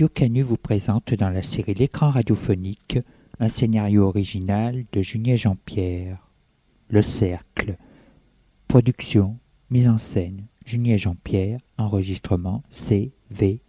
Radio Canu vous présente dans la série L'écran radiophonique un scénario original de Julien Jean-Pierre. Le Cercle. Production, mise en scène, Julien Jean-Pierre, enregistrement CVRP.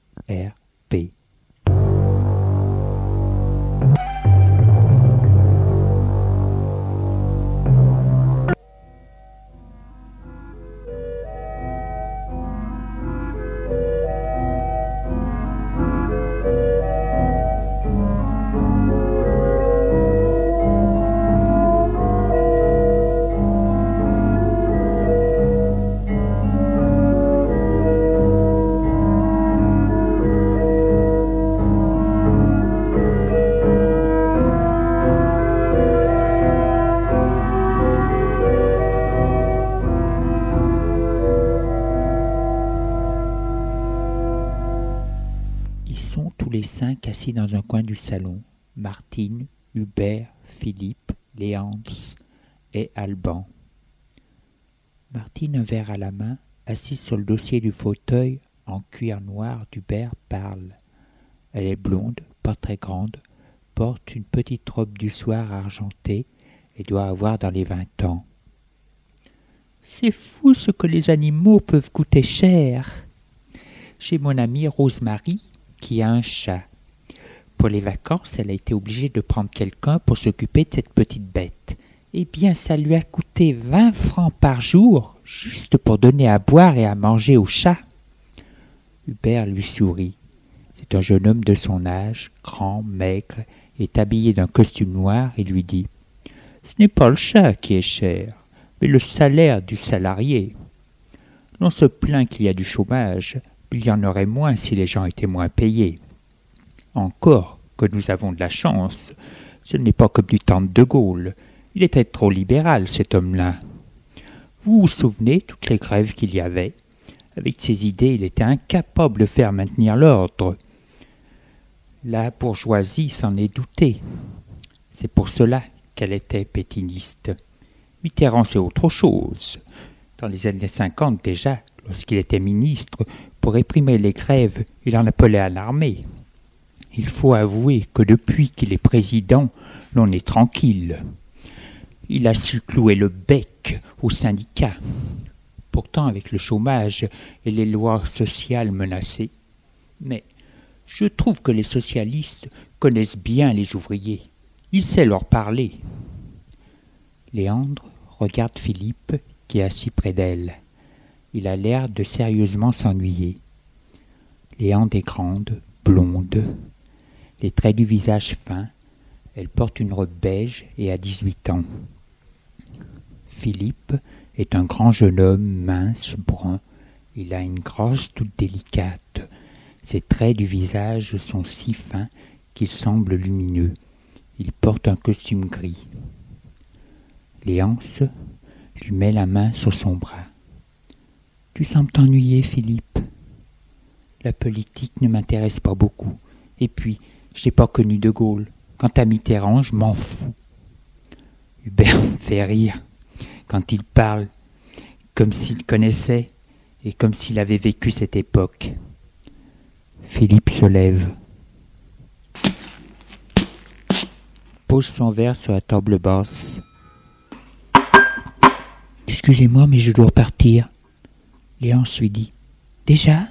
Salon. Martine, Hubert, Philippe, Léandre et Alban. Martine, un verre à la main, assise sur le dossier du fauteuil en cuir noir d'Hubert, parle. Elle est blonde, pas très grande, porte une petite robe du soir argentée et doit avoir dans les vingt ans. C'est fou ce que les animaux peuvent coûter cher. J'ai mon amie Rosemary qui a un chat. Pour les vacances, elle a été obligée de prendre quelqu'un pour s'occuper de cette petite bête. Eh bien, ça lui a coûté vingt francs par jour, juste pour donner à boire et à manger au chat. Hubert lui sourit. C'est un jeune homme de son âge, grand, maigre, est habillé d'un costume noir et lui dit Ce n'est pas le chat qui est cher, mais le salaire du salarié. L'on se plaint qu'il y a du chômage, il y en aurait moins si les gens étaient moins payés. Encore que nous avons de la chance, ce n'est pas comme du temps de De Gaulle. Il était trop libéral, cet homme-là. Vous vous souvenez toutes les grèves qu'il y avait? Avec ses idées, il était incapable de faire maintenir l'ordre. La bourgeoisie s'en est doutée. C'est pour cela qu'elle était pétiniste. Mitterrand, c'est autre chose. Dans les années cinquante déjà, lorsqu'il était ministre, pour réprimer les grèves, il en appelait à l'armée. Il faut avouer que depuis qu'il est président, l'on est tranquille. Il a su clouer le bec aux syndicats. Pourtant, avec le chômage et les lois sociales menacées. Mais je trouve que les socialistes connaissent bien les ouvriers. Il sait leur parler. Léandre regarde Philippe qui est assis près d'elle. Il a l'air de sérieusement s'ennuyer. Léandre est grande, blonde, les traits du visage fins. Elle porte une robe beige et a dix-huit ans. Philippe est un grand jeune homme mince, brun. Il a une grosse toute délicate. Ses traits du visage sont si fins qu'ils semblent lumineux. Il porte un costume gris. Léance lui met la main sur son bras. Tu sembles t'ennuyer, Philippe. La politique ne m'intéresse pas beaucoup. Et puis, je pas connu De Gaulle. Quant à Mitterrand, je m'en fous. Hubert fait rire quand il parle, comme s'il connaissait et comme s'il avait vécu cette époque. Philippe se lève, pose son verre sur la table basse. Excusez-moi, mais je dois partir. Léance lui dit. Déjà?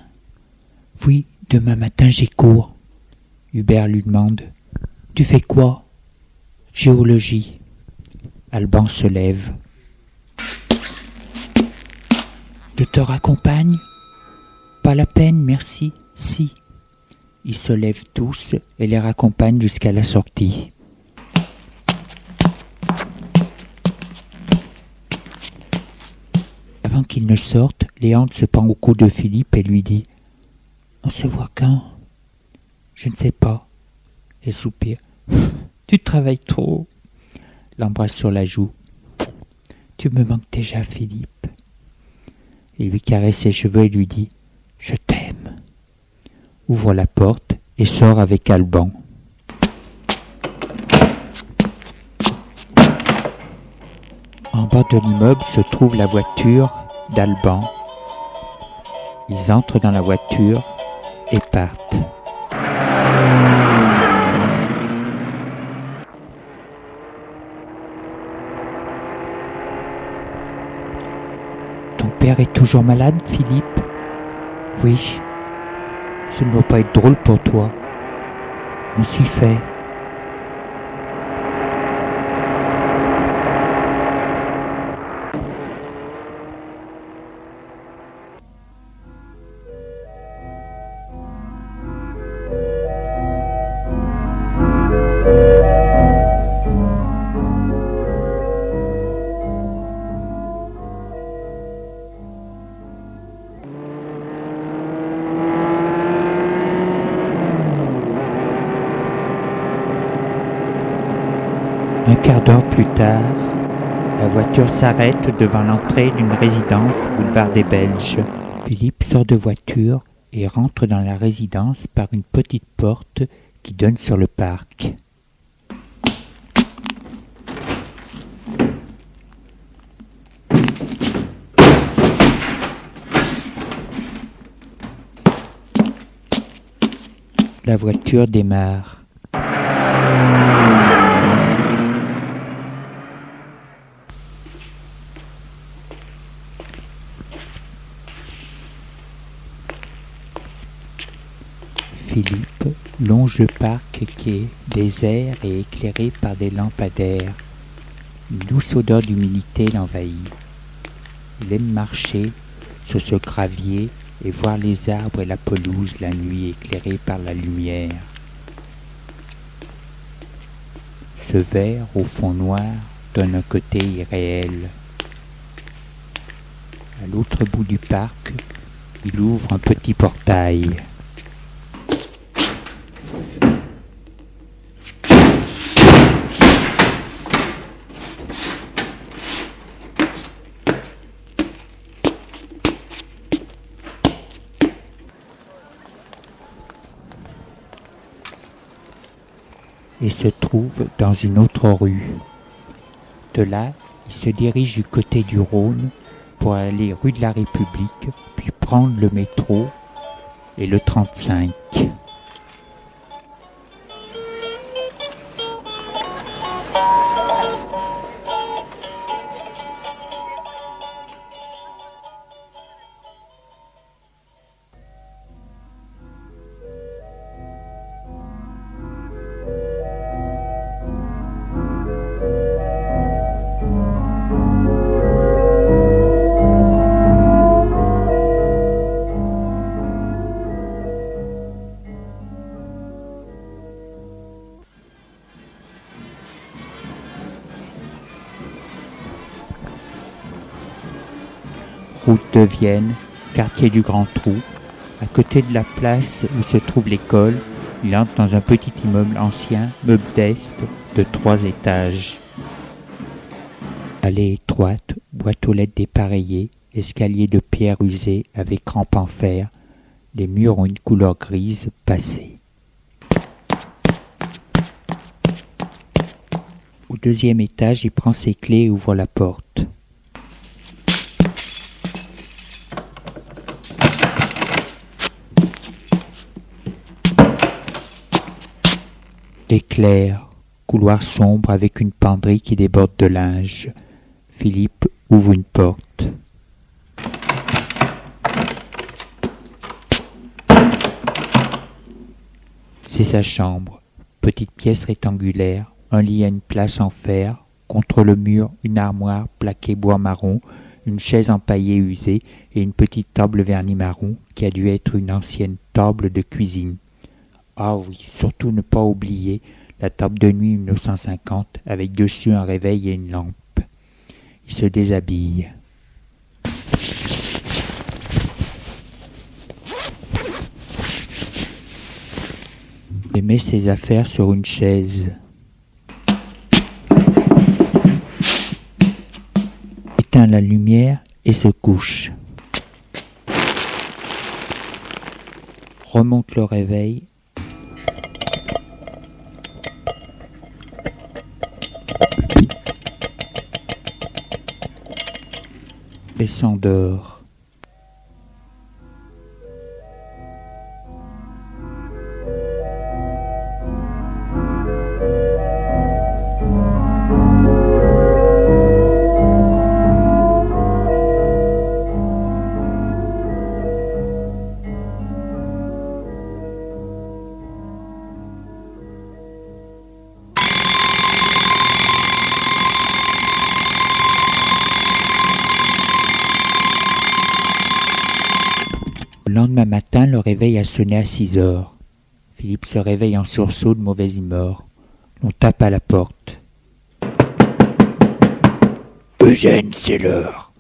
Oui, demain matin j'ai cours. Hubert lui demande. Tu fais quoi? Géologie. Alban se lève. Je te raccompagne? Pas la peine, merci. Si. Ils se lèvent tous et les raccompagnent jusqu'à la sortie. Avant qu'ils ne sortent, Léandre se pend au cou de Philippe et lui dit On se voit quand? Je ne sais pas. Elle soupire. Tu travailles trop. L'embrasse sur la joue. Tu me manques déjà, Philippe. Il lui caresse ses cheveux et lui dit Je t'aime. Ouvre la porte et sort avec Alban. En bas de l'immeuble se trouve la voiture d'Alban. Ils entrent dans la voiture et partent. Ton père est toujours malade, Philippe? Oui. Ce ne doit pas être drôle pour toi. On s'y fait. Quart d'heure plus tard, la voiture s'arrête devant l'entrée d'une résidence boulevard des Belges. Philippe sort de voiture et rentre dans la résidence par une petite porte qui donne sur le parc. La voiture démarre. Philippe longe le parc qui est désert et éclairé par des lampadaires. Une douce odeur d'humidité l'envahit. Il aime marcher sur ce gravier et voir les arbres et la pelouse la nuit éclairée par la lumière. Ce verre au fond noir donne un côté irréel. À l'autre bout du parc, il ouvre un petit portail. Et se trouve dans une autre rue. De là, il se dirige du côté du Rhône pour aller rue de la République, puis prendre le métro et le 35. Vienne, quartier du Grand Trou, à côté de la place où se trouve l'école, il entre dans un petit immeuble ancien, modeste, de trois étages. Allée étroite, boîte aux lettres dépareillée, escalier de pierre usée avec rampe en fer, les murs ont une couleur grise passée. Au deuxième étage, il prend ses clés et ouvre la porte. Éclair, couloir sombre avec une penderie qui déborde de linge. Philippe ouvre une porte. C'est sa chambre. Petite pièce rectangulaire, un lit à une place en fer, contre le mur une armoire plaquée bois marron, une chaise empaillée usée et une petite table vernis marron qui a dû être une ancienne table de cuisine. Ah oui, surtout ne pas oublier la table de nuit 1950 avec dessus un réveil et une lampe. Il se déshabille. Il met ses affaires sur une chaise. Éteint la lumière et se couche. Remonte le réveil s'endort. A sonné à six heures. Philippe se réveille en sursaut de mauvaise humeur. On tape à la porte. Eugène, c'est l'heure.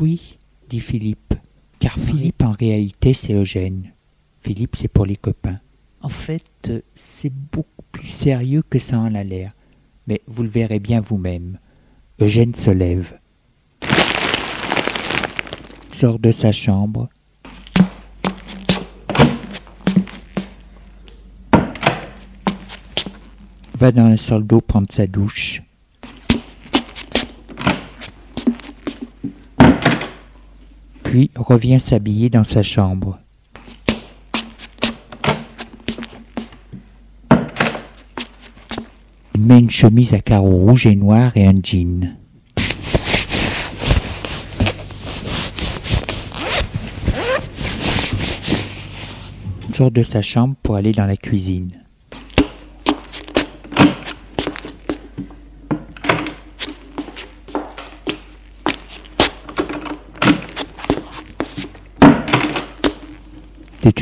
Oui, dit Philippe. Car Philippe, en réalité, c'est Eugène. Philippe, c'est pour les copains. En fait, c'est beaucoup plus sérieux que ça en a l'air. Mais vous le verrez bien vous-même. Eugène se lève. Sort de sa chambre. Va dans la salle d'eau prendre sa douche. Puis revient s'habiller dans sa chambre. Il met une chemise à carreaux rouges et noirs et un jean. Il sort de sa chambre pour aller dans la cuisine.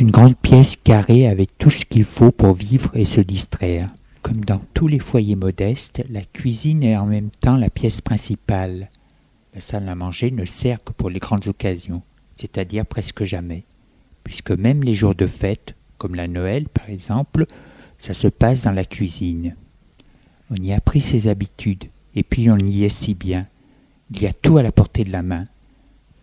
Une grande pièce carrée avec tout ce qu'il faut pour vivre et se distraire. Comme dans tous les foyers modestes, la cuisine est en même temps la pièce principale. La salle à manger ne sert que pour les grandes occasions, c'est-à-dire presque jamais, puisque même les jours de fête, comme la Noël par exemple, ça se passe dans la cuisine. On y a pris ses habitudes, et puis on y est si bien. Il y a tout à la portée de la main.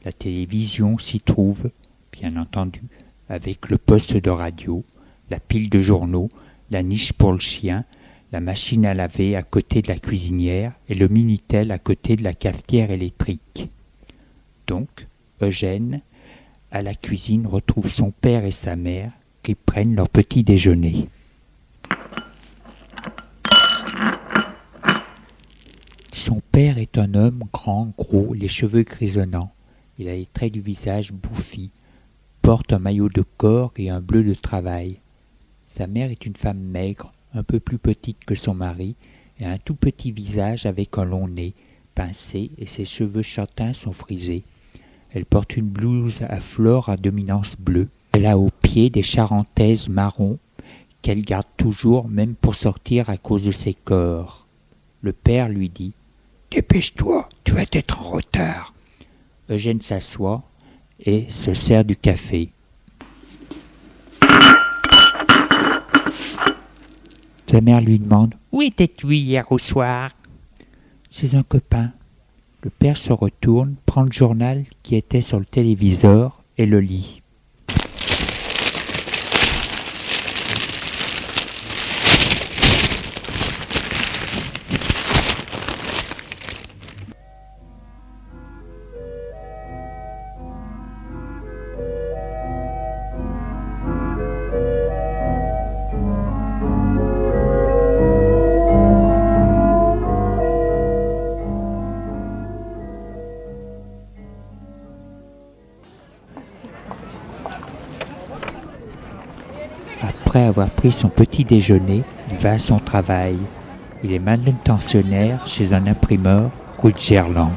La télévision s'y trouve, bien entendu, avec le poste de radio, la pile de journaux, la niche pour le chien, la machine à laver à côté de la cuisinière et le Minitel à côté de la cafetière électrique. Donc, Eugène, à la cuisine, retrouve son père et sa mère qui prennent leur petit déjeuner. Son père est un homme grand, gros, les cheveux grisonnants. Il a les traits du visage bouffis, porte un maillot de corps et un bleu de travail. Sa mère est une femme maigre, un peu plus petite que son mari, et a un tout petit visage avec un long nez, pincé, et ses cheveux châtains sont frisés. Elle porte une blouse à fleurs à dominance bleue. Elle a aux pieds des charentaises marron qu'elle garde toujours, même pour sortir à cause de ses corps. Le père lui dit Dépêche-toi, tu vas être en retard. Eugène s'assoit et se sert du café. Sa mère lui demande Où étais-tu hier au soir? Chez un copain. Le père se retourne, prend le journal qui était sur le téléviseur et le lit. Pris son petit déjeuner, il va à son travail. Il est manutentionnaire chez un imprimeur de Gerland.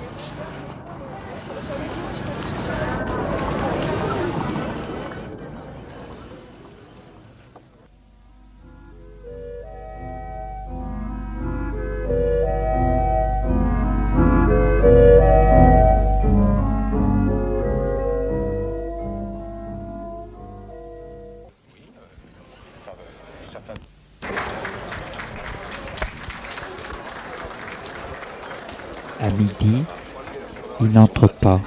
Midi, il n'entre pas.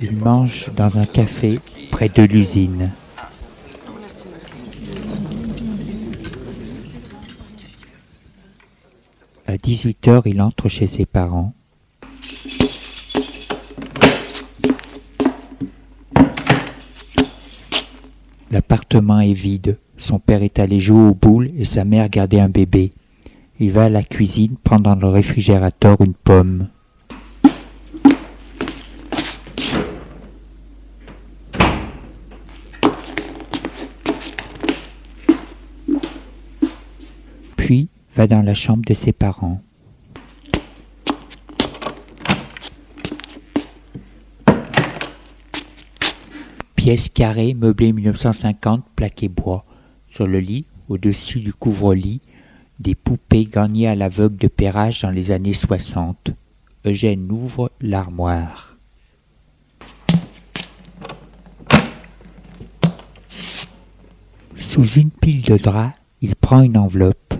Il mange dans un café près de l'usine. À 18 heures, il entre chez ses parents. L'appartement est vide. Son père est allé jouer aux boules et sa mère gardait un bébé. Il va à la cuisine prendre dans le réfrigérateur une pomme. Puis va dans la chambre de ses parents. pièce carrée, meublée 1950, plaqué bois. Sur le lit, au-dessus du couvre-lit, des poupées gagnées à l'aveugle de Perrache dans les années 60. Eugène ouvre l'armoire. Sous une pile de draps, il prend une enveloppe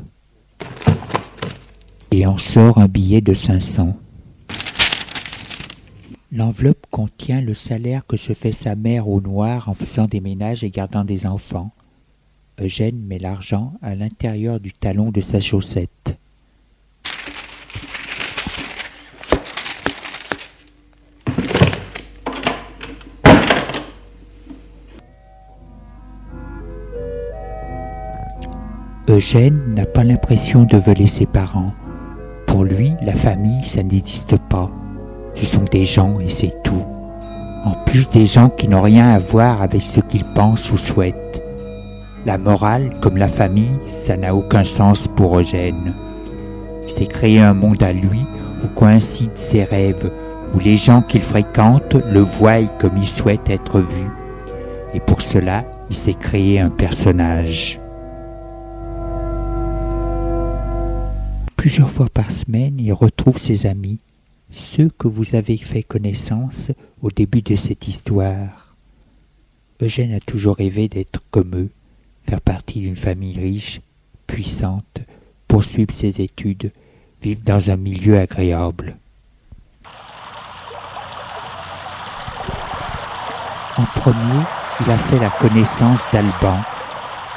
et en sort un billet de 500. L'enveloppe contient le salaire que se fait sa mère au noir en faisant des ménages et gardant des enfants. Eugène met l'argent à l'intérieur du talon de sa chaussette. Eugène n'a pas l'impression de voler ses parents. Pour lui, la famille, ça n'existe pas. Ce sont des gens et c'est tout. En plus des gens qui n'ont rien à voir avec ce qu'ils pensent ou souhaitent. La morale, comme la famille, ça n'a aucun sens pour Eugène. Il s'est créé un monde à lui où coïncident ses rêves, où les gens qu'il fréquente le voient comme il souhaite être vu. Et pour cela, il s'est créé un personnage. Plusieurs fois par semaine, il retrouve ses amis, ceux que vous avez fait connaissance au début de cette histoire. Eugène a toujours rêvé d'être comme eux, faire partie d'une famille riche, puissante, poursuivre ses études, vivre dans un milieu agréable. En premier, il a fait la connaissance d'Alban.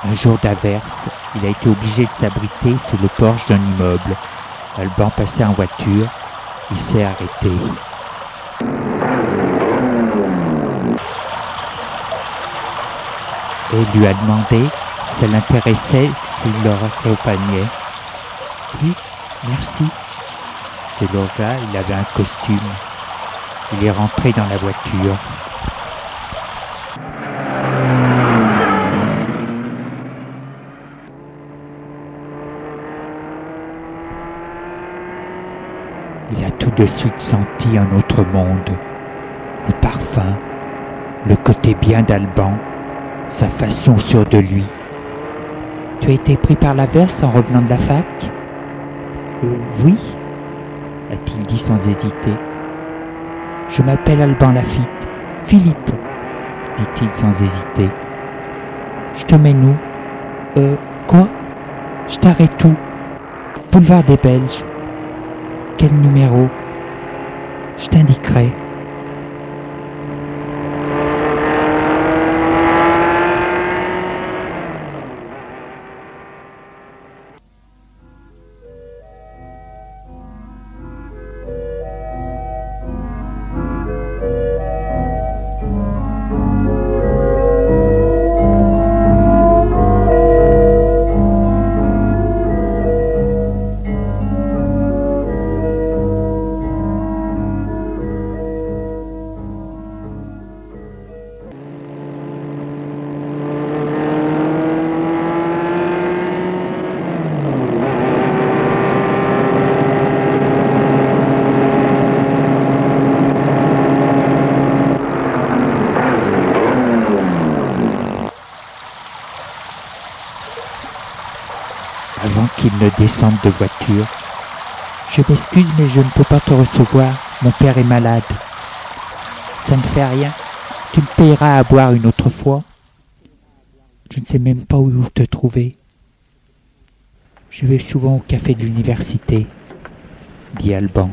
Un jour d'averse, il a été obligé de s'abriter sous le porche d'un immeuble. Alban passait en voiture, il s'est arrêté. Et lui a demandé ça l'intéressait s'il le raccompagnait. Oui, merci. Ce jour-là, il avait un costume. Il est rentré dans la voiture. Il a tout de suite senti un autre monde. Le parfum, le côté bien d'Alban, sa façon sûre de lui. Tu as été pris par l'averse en revenant de la fac Euh, Oui, a-t-il dit sans hésiter. Je m'appelle Alban Lafitte. Philippe, dit-il sans hésiter. Je te mène où Euh, quoi? Je t'arrête où? Boulevard des Belges. Quel numéro? Je t'indiquerai. Descende de voiture, je m'excuse mais je ne peux pas te recevoir, mon père est malade. Ça ne fait rien, tu me payeras à boire une autre fois. Je ne sais même pas où te trouver. Je vais souvent au café de l'université, dit Alban.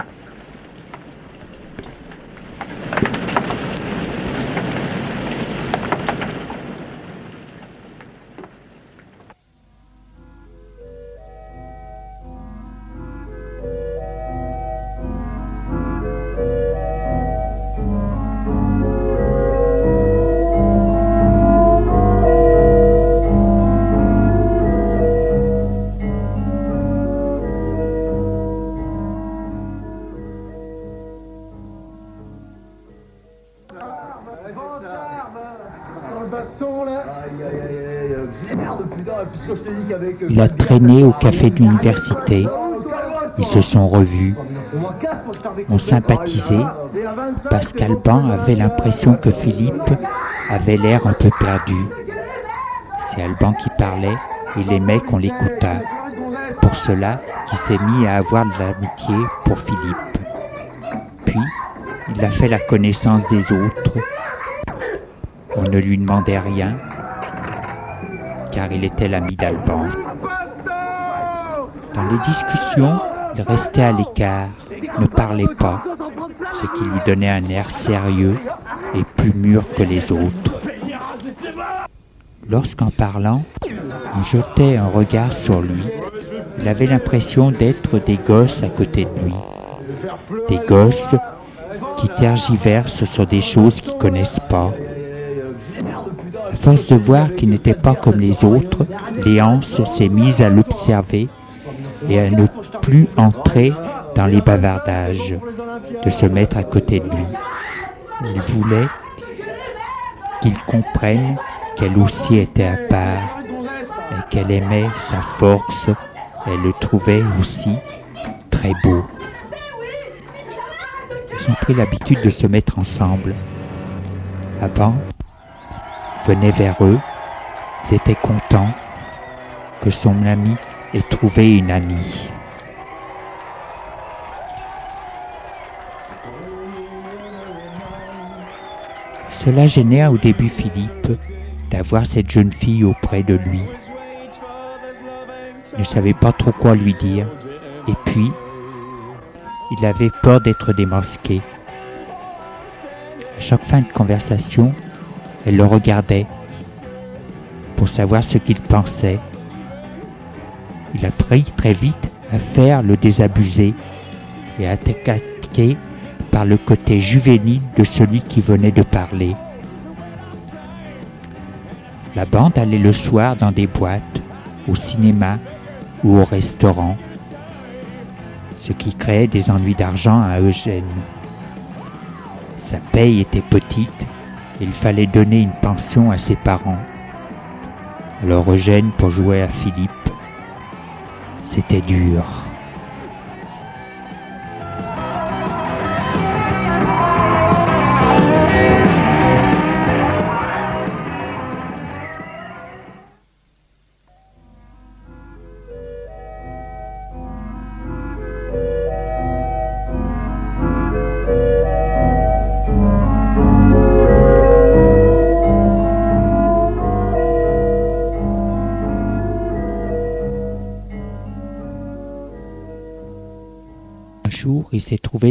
Il a traîné au café de l'université. Ils se sont revus, ont sympathisé, parce qu'Alban avait l'impression que Philippe avait l'air un peu perdu. C'est Alban qui parlait, il aimait qu'on l'écoutât. Pour cela, il s'est mis à avoir de l'amitié pour Philippe. Puis, il a fait la connaissance des autres. On ne lui demandait rien, car il était l'ami d'Alban. Dans les discussions, il restait à l'écart, ne parlait pas, ce qui lui donnait un air sérieux et plus mûr que les autres. Lorsqu'en parlant, on jetait un regard sur lui, il avait l'impression d'être des gosses à côté de lui. Des gosses qui tergiversent sur des choses qu'ils connaissent pas. Force de voir qu'il n'était pas comme les autres, Léance s'est mise à l'observer et à ne plus entrer dans les bavardages, de se mettre à côté de lui. Il voulait qu'il comprenne qu'elle aussi était à part et qu'elle aimait sa force, elle le trouvait aussi très beau. Ils ont pris l'habitude de se mettre ensemble. Avant, venait vers eux, il était content que son ami ait trouvé une amie. Cela gênait au début Philippe d'avoir cette jeune fille auprès de lui. Il ne savait pas trop quoi lui dire. Et puis, il avait peur d'être démasqué. À chaque fin de conversation, elle le regardait pour savoir ce qu'il pensait. Il a pris très vite à faire le désabusé et à attaquer par le côté juvénile de celui qui venait de parler. La bande allait le soir dans des boîtes, au cinéma ou au restaurant, ce qui créait des ennuis d'argent à Eugène. Sa paye était petite et il fallait donner une pension à ses parents. Alors Eugène, pour jouer à Philippe, c'était dur.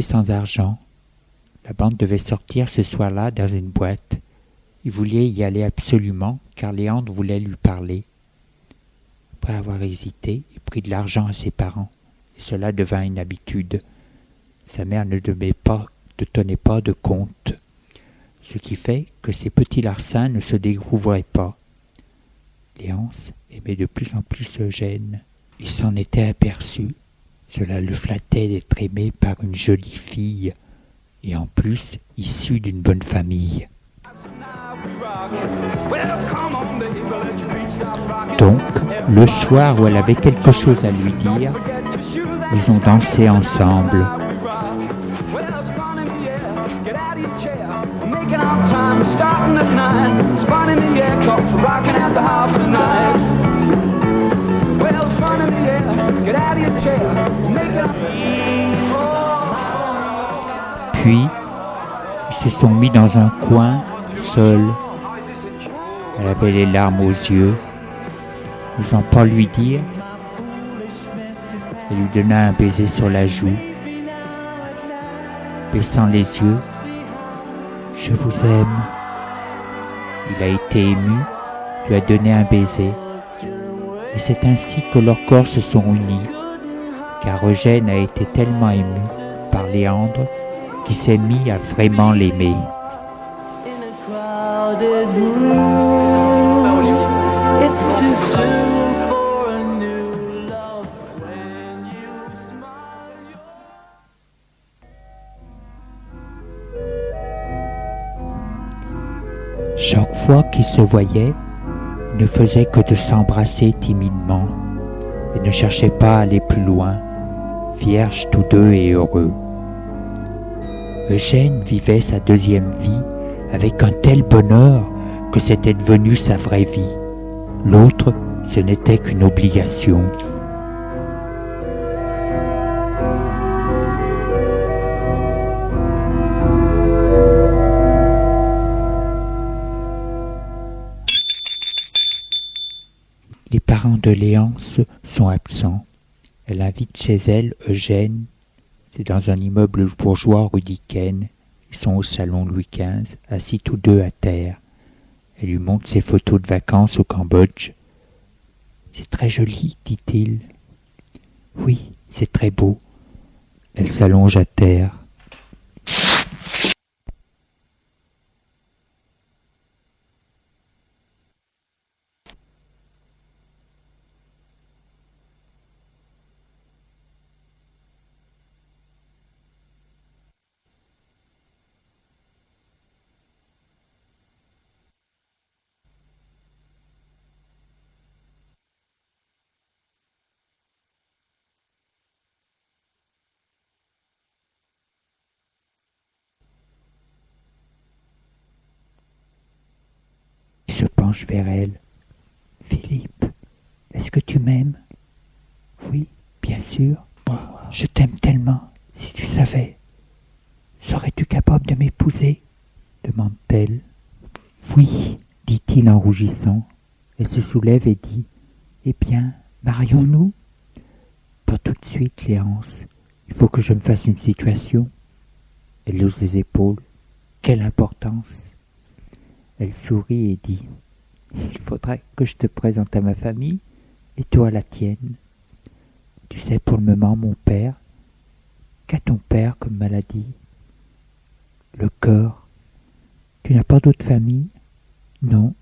Sans argent. La bande devait sortir ce soir-là dans une boîte. Il voulait y aller absolument, car Léandre voulait lui parler. Après avoir hésité, il prit de l'argent à ses parents, et cela devint une habitude. Sa mère ne pas, ne tenait pas de compte, ce qui fait que ces petits larcins ne se découvraient pas. Léance aimait de plus en plus Eugène. Il s'en était aperçu. Cela le flattait d'être aimé par une jolie fille, et en plus issue d'une bonne famille. Donc, le soir où elle avait quelque chose à lui dire, ils ont dansé ensemble. Puis, ils se sont mis dans un coin, seuls. Elle avait les larmes aux yeux, n'osant pas lui dire. Elle lui donna un baiser sur la joue, baissant les yeux. Je vous aime. Il a été ému, lui a donné un baiser. Et c'est ainsi que leurs corps se sont unis, car Eugène a été tellement ému par Léandre qu'il s'est mis à vraiment l'aimer. Chaque fois qu'ils se voyaient, ils ne faisaient que de s'embrasser timidement et ne cherchaient pas à aller plus loin, vierges tous deux et heureux. Eugène vivait sa deuxième vie avec un tel bonheur que c'était devenu sa vraie vie. L'autre, ce n'était qu'une obligation. Les parents de Léance sont absents. Elle invite chez elle Eugène. C'est dans un immeuble bourgeois rue. Ils sont au salon Louis XV, assis tous deux à terre. Elle lui montre ses photos de vacances au Cambodge. C'est très joli, dit-il. Oui, c'est très beau. Elle s'allonge à terre. se penche vers elle. Philippe, est-ce que tu m'aimes? Oui, bien sûr. Je t'aime tellement, si tu savais. Serais-tu capable de m'épouser? demande-t-elle. Oui, dit-il en rougissant. Elle se soulève et dit Eh bien, marions-nous? Pas tout de suite, Léance. Il faut que je me fasse une situation. Elle hausse les épaules. Quelle importance elle sourit et dit Il faudrait que je te présente à ma famille et toi à la tienne. Tu sais pour le moment, mon père, qu'a ton père comme maladie Le corps. Tu n'as pas d'autre famille? Non.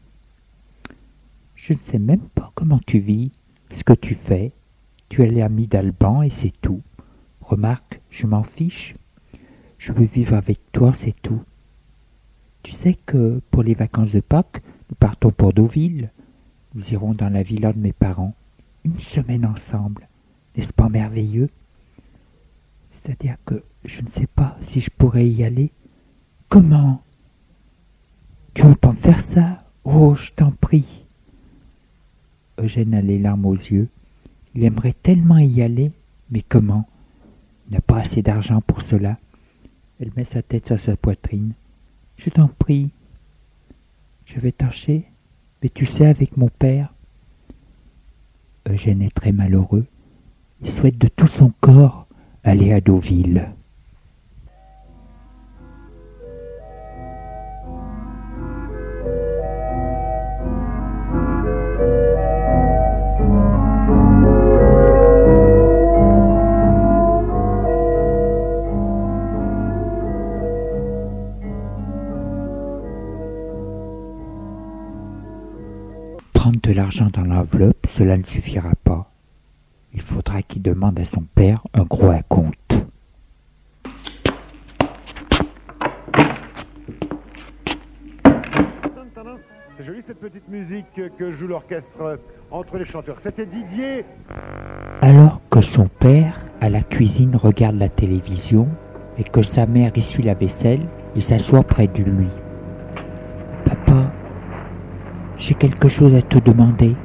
Je ne sais même pas comment tu vis, ce que tu fais? Tu es l'ami d'Alban et c'est tout. Remarque, je m'en fiche. Je veux vivre avec toi, c'est tout. Tu sais que pour les vacances de Pâques, nous partons pour Deauville. Nous irons dans la villa de mes parents, une semaine ensemble. N'est-ce pas merveilleux? C'est-à-dire que je ne sais pas si je pourrais y aller. Comment? Tu veux me faire ça? Oh, je t'en prie. Eugène a les larmes aux yeux. Il aimerait tellement y aller, mais comment? Il n'a pas assez d'argent pour cela. Elle met sa tête sur sa poitrine. Je t'en prie. Je vais tâcher, mais tu sais, avec mon père. Eugène est très malheureux. Il souhaite de tout son corps aller à Deauville. L'enveloppe, cela ne suffira pas. Il faudra qu'il demande à son père un gros acompte. C'est joli cette petite musique que joue l'orchestre entre les chanteurs. C'était Didier. Alors que son père, à la cuisine, regarde la télévision et que sa mère essuie la vaisselle, il s'assoit près de lui. Papa, j'ai quelque chose à te demander.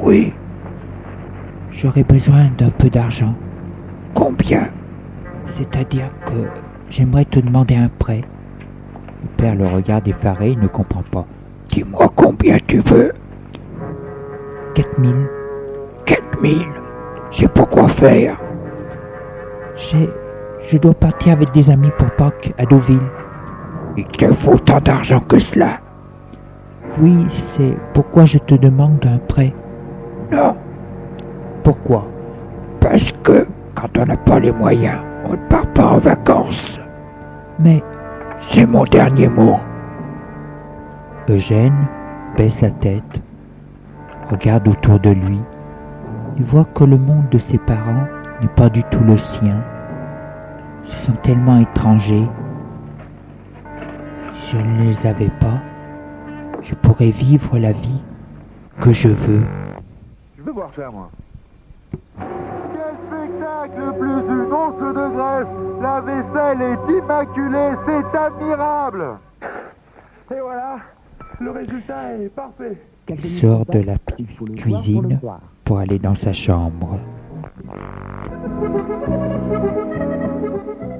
Oui. J'aurais besoin d'un peu d'argent. Combien? C'est-à-dire que j'aimerais te demander un prêt. Le père le regarde effaré, il ne comprend pas. Dis-moi combien tu veux. Quatre mille. Quatre mille? C'est pour quoi faire J'ai. Je dois partir avec des amis pour Pâques à Deauville. Il te faut tant d'argent que cela Oui, c'est pourquoi je te demande un prêt. Non. Pourquoi? Parce que quand on n'a pas les moyens, on ne part pas en vacances. Mais c'est mon dernier mot. Eugène baisse la tête, regarde autour de lui. Il voit que le monde de ses parents n'est pas du tout le sien. Ils se sont tellement étrangers. Si je ne les avais pas, je pourrais vivre la vie que je veux. Voir moi. Quel spectacle plus une once de graisse La vaisselle est immaculée, c'est admirable Et voilà, Le résultat est parfait. Il sort de la petite cuisine pour aller dans sa chambre.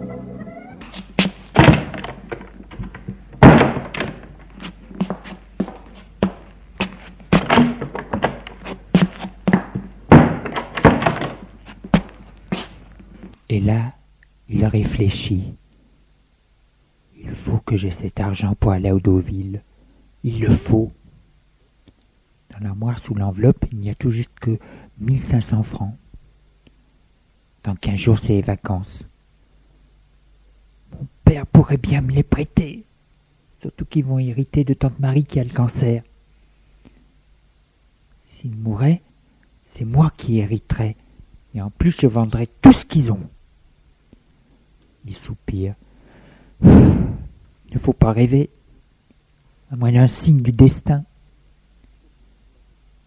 Et là, il réfléchit. Il faut que j'ai cet argent pour aller à Deauville. Il le faut. Dans l'armoire sous l'enveloppe, il n'y a tout juste que 1500 francs. Dans quinze jours, c'est les vacances. Mon père pourrait bien me les prêter. Surtout qu'ils vont hériter de tante Marie qui a le cancer. S'il mourait, c'est moi qui hériterais. Et en plus, je vendrais tout ce qu'ils ont. Il soupire. Il ne faut pas rêver, à moins d'un signe du destin.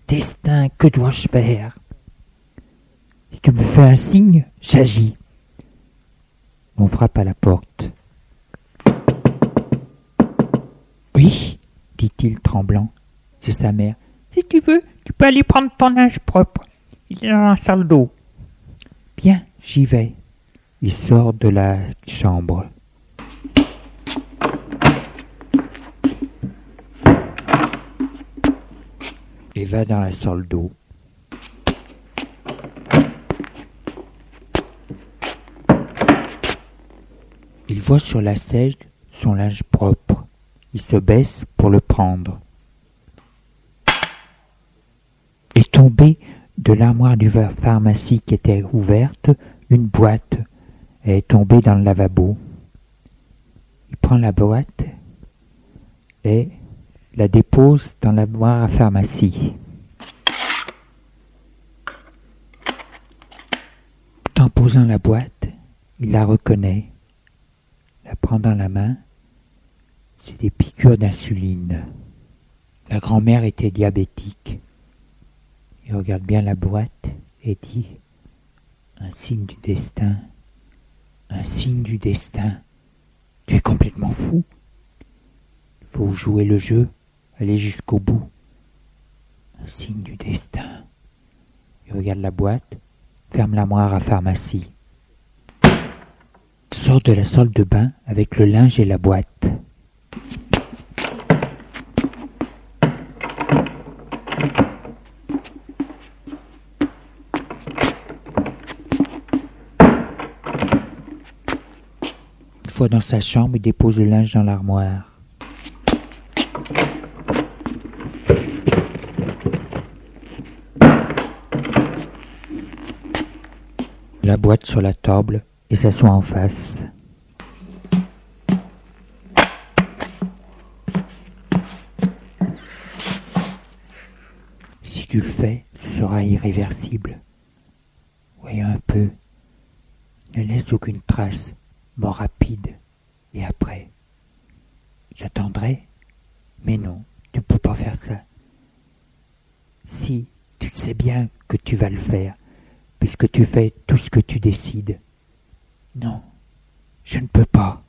Destin, que dois-je faire? Si tu me fais un signe, j'agis. On frappe à la porte. Oui, dit-il tremblant. C'est sa mère. Si tu veux, tu peux aller prendre ton linge propre. Il est dans la salle d'eau. Bien, j'y vais. Il sort de la chambre. Et va dans la salle d'eau. Il voit sur la selle son linge propre. Il se baisse pour le prendre. Est tombé de l'armoire du pharmacie qui était ouverte une boîte est tombée dans le lavabo. Il prend la boîte et la dépose dans la boîte à pharmacie. En posant la boîte, il la reconnaît, la prend dans la main. C'est des piqûres d'insuline. La grand-mère était diabétique. Il regarde bien la boîte et dit Un signe du destin. Un signe du destin. Tu es complètement fou. Il faut jouer le jeu, aller jusqu'au bout. Un signe du destin. Il regarde la boîte, ferme l'armoire à pharmacie. Sort de la salle de bain avec le linge et la boîte. Dans sa chambre et dépose le linge dans l'armoire. La boîte sur la table et s'assoit en face. Si tu le fais, ce sera irréversible. Voyons un peu. Ne laisse aucune trace mort rapide, et après J'attendrai Mais non, tu ne peux pas faire ça. Si, tu sais bien que tu vas le faire, puisque tu fais tout ce que tu décides. Non, je ne peux pas.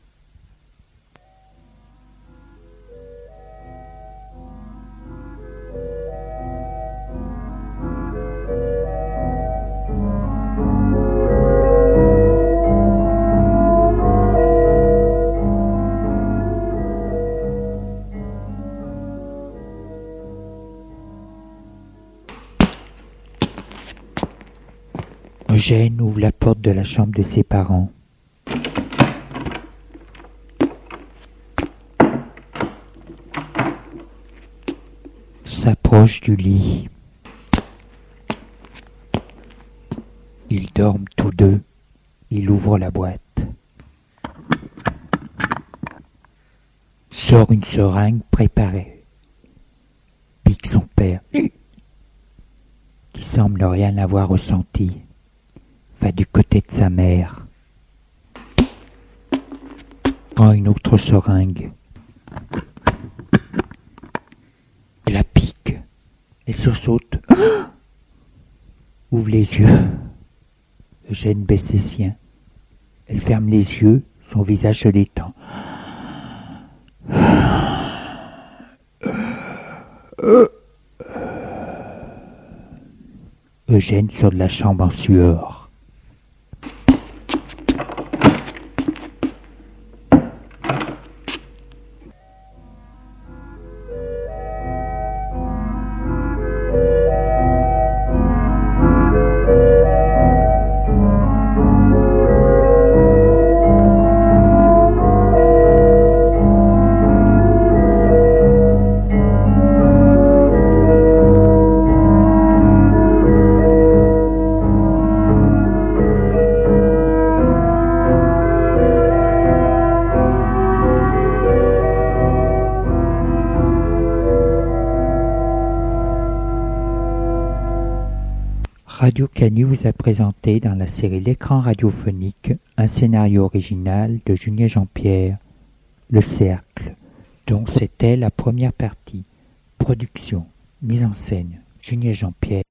Eugène ouvre la porte de la chambre de ses parents. S'approche du lit. Ils dorment tous deux. Il ouvre la boîte. Sort une seringue préparée. Pique son père, qui semble rien avoir ressenti va du côté de sa mère. Prend une autre seringue. Elle la pique. Elle sursaute. Ouvre les yeux. Eugène baisse ses siens. Elle ferme les yeux, son visage se détend. Eugène sort de la chambre en sueur. Dans la série L'écran radiophonique un scénario original de Julien Jean-Pierre, Le Cercle, dont c'était la première partie. Production, mise en scène, Julien Jean-Pierre.